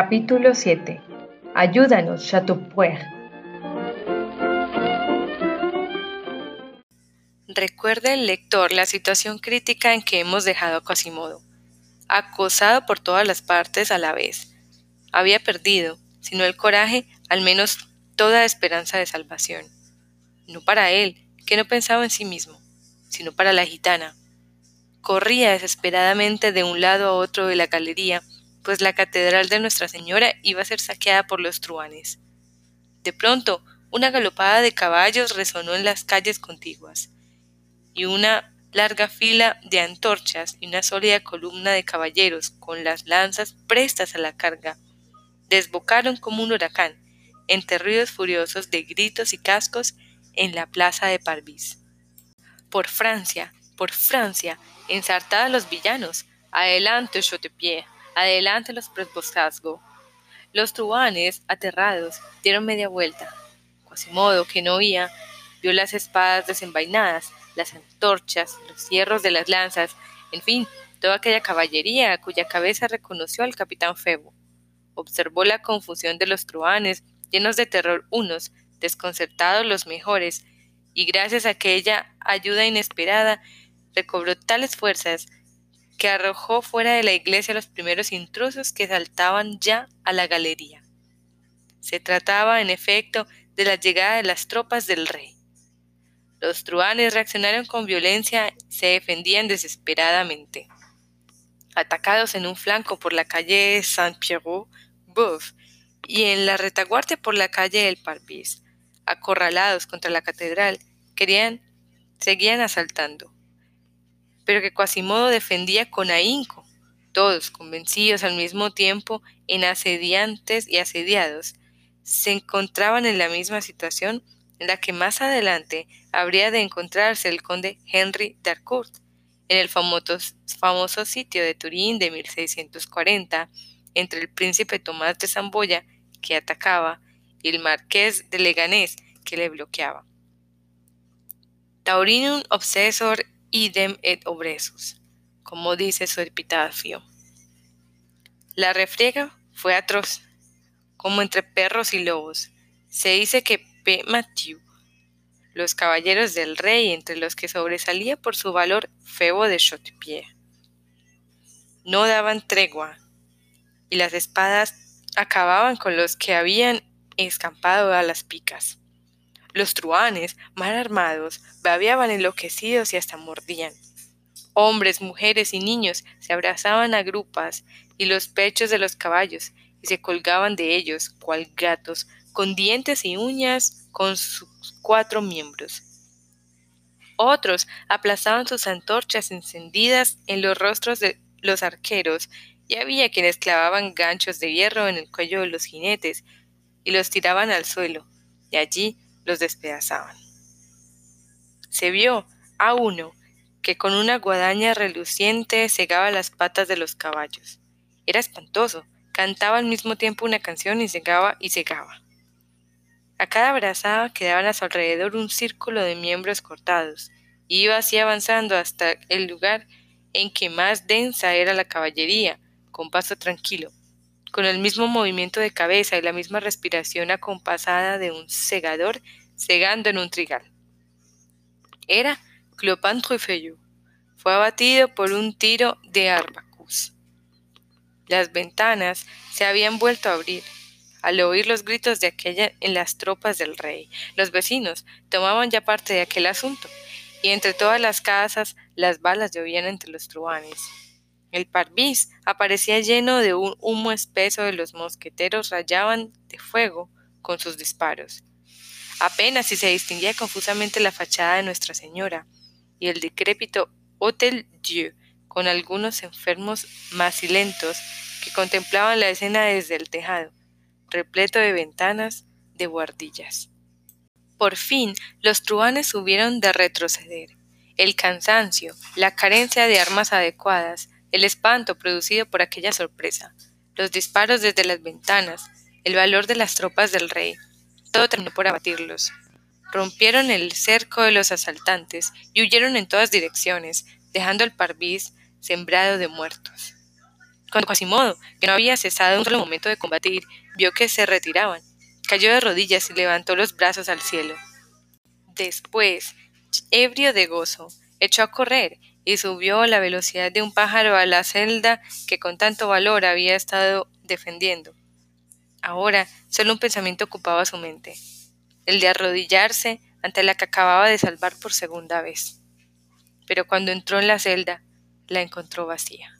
Capítulo 7. Ayúdanos, Chateaubriand. Recuerda el lector la situación crítica en que hemos dejado a Quasimodo. Acosado por todas las partes a la vez. Había perdido, si no el coraje, al menos toda esperanza de salvación. No para él, que no pensaba en sí mismo, sino para la gitana. Corría desesperadamente de un lado a otro de la galería, pues la catedral de Nuestra Señora iba a ser saqueada por los truanes. De pronto, una galopada de caballos resonó en las calles contiguas, y una larga fila de antorchas y una sólida columna de caballeros con las lanzas prestas a la carga desbocaron como un huracán, entre ruidos furiosos de gritos y cascos, en la plaza de Parvis. Por Francia, por Francia, ensartada los villanos, adelante Chotepied, adelante los presboscazgo. Los truanes, aterrados, dieron media vuelta. Quasimodo, que no oía, vio las espadas desenvainadas, las antorchas, los hierros de las lanzas, en fin, toda aquella caballería cuya cabeza reconoció al capitán Febo. Observó la confusión de los truanes, llenos de terror unos, desconcertados los mejores, y gracias a aquella ayuda inesperada recobró tales fuerzas que arrojó fuera de la iglesia a los primeros intrusos que saltaban ya a la galería. Se trataba, en efecto, de la llegada de las tropas del rey. Los truanes reaccionaron con violencia se defendían desesperadamente. Atacados en un flanco por la calle Saint-Pierrot-Boeuf y en la retaguardia por la calle del Parvis, acorralados contra la catedral, querían, seguían asaltando pero que Quasimodo defendía con ahínco, todos convencidos al mismo tiempo en asediantes y asediados, se encontraban en la misma situación en la que más adelante habría de encontrarse el conde Henry d'Harcourt, en el famoso, famoso sitio de Turín de 1640, entre el príncipe Tomás de Zamboya, que atacaba, y el marqués de Leganés, que le bloqueaba. Taurinum obsesor idem et obresus, como dice su epitafio. La refriega fue atroz, como entre perros y lobos. Se dice que P. Mathieu, los caballeros del rey, entre los que sobresalía por su valor Febo de Chotepied, no daban tregua, y las espadas acababan con los que habían escampado a las picas. Los truanes, mal armados, babeaban enloquecidos y hasta mordían. Hombres, mujeres y niños se abrazaban a grupas y los pechos de los caballos y se colgaban de ellos, cual gatos, con dientes y uñas, con sus cuatro miembros. Otros aplazaban sus antorchas encendidas en los rostros de los arqueros, y había quienes clavaban ganchos de hierro en el cuello de los jinetes y los tiraban al suelo, y allí los despedazaban. Se vio a uno que con una guadaña reluciente cegaba las patas de los caballos. Era espantoso, cantaba al mismo tiempo una canción y cegaba y cegaba. A cada brazada quedaban a su alrededor un círculo de miembros cortados, y iba así avanzando hasta el lugar en que más densa era la caballería, con paso tranquilo, con el mismo movimiento de cabeza y la misma respiración acompasada de un segador segando en un trigal. Era Clopin Truffaut. Fue abatido por un tiro de Arbacus. Las ventanas se habían vuelto a abrir. Al oír los gritos de aquella en las tropas del rey, los vecinos tomaban ya parte de aquel asunto, y entre todas las casas las balas llovían entre los truanes. El parvis aparecía lleno de un humo espeso de los mosqueteros rayaban de fuego con sus disparos. Apenas si se distinguía confusamente la fachada de Nuestra Señora y el decrépito Hotel Dieu, con algunos enfermos macilentos que contemplaban la escena desde el tejado, repleto de ventanas de guardillas. Por fin los truanes hubieron de retroceder. El cansancio, la carencia de armas adecuadas, el espanto producido por aquella sorpresa, los disparos desde las ventanas, el valor de las tropas del rey, todo terminó por abatirlos. Rompieron el cerco de los asaltantes y huyeron en todas direcciones, dejando el parvis sembrado de muertos. Cuando Quasimodo, que no había cesado un solo momento de combatir, vio que se retiraban, cayó de rodillas y levantó los brazos al cielo. Después, ebrio de gozo, echó a correr y subió a la velocidad de un pájaro a la celda que con tanto valor había estado defendiendo. Ahora solo un pensamiento ocupaba su mente, el de arrodillarse ante la que acababa de salvar por segunda vez. Pero cuando entró en la celda, la encontró vacía.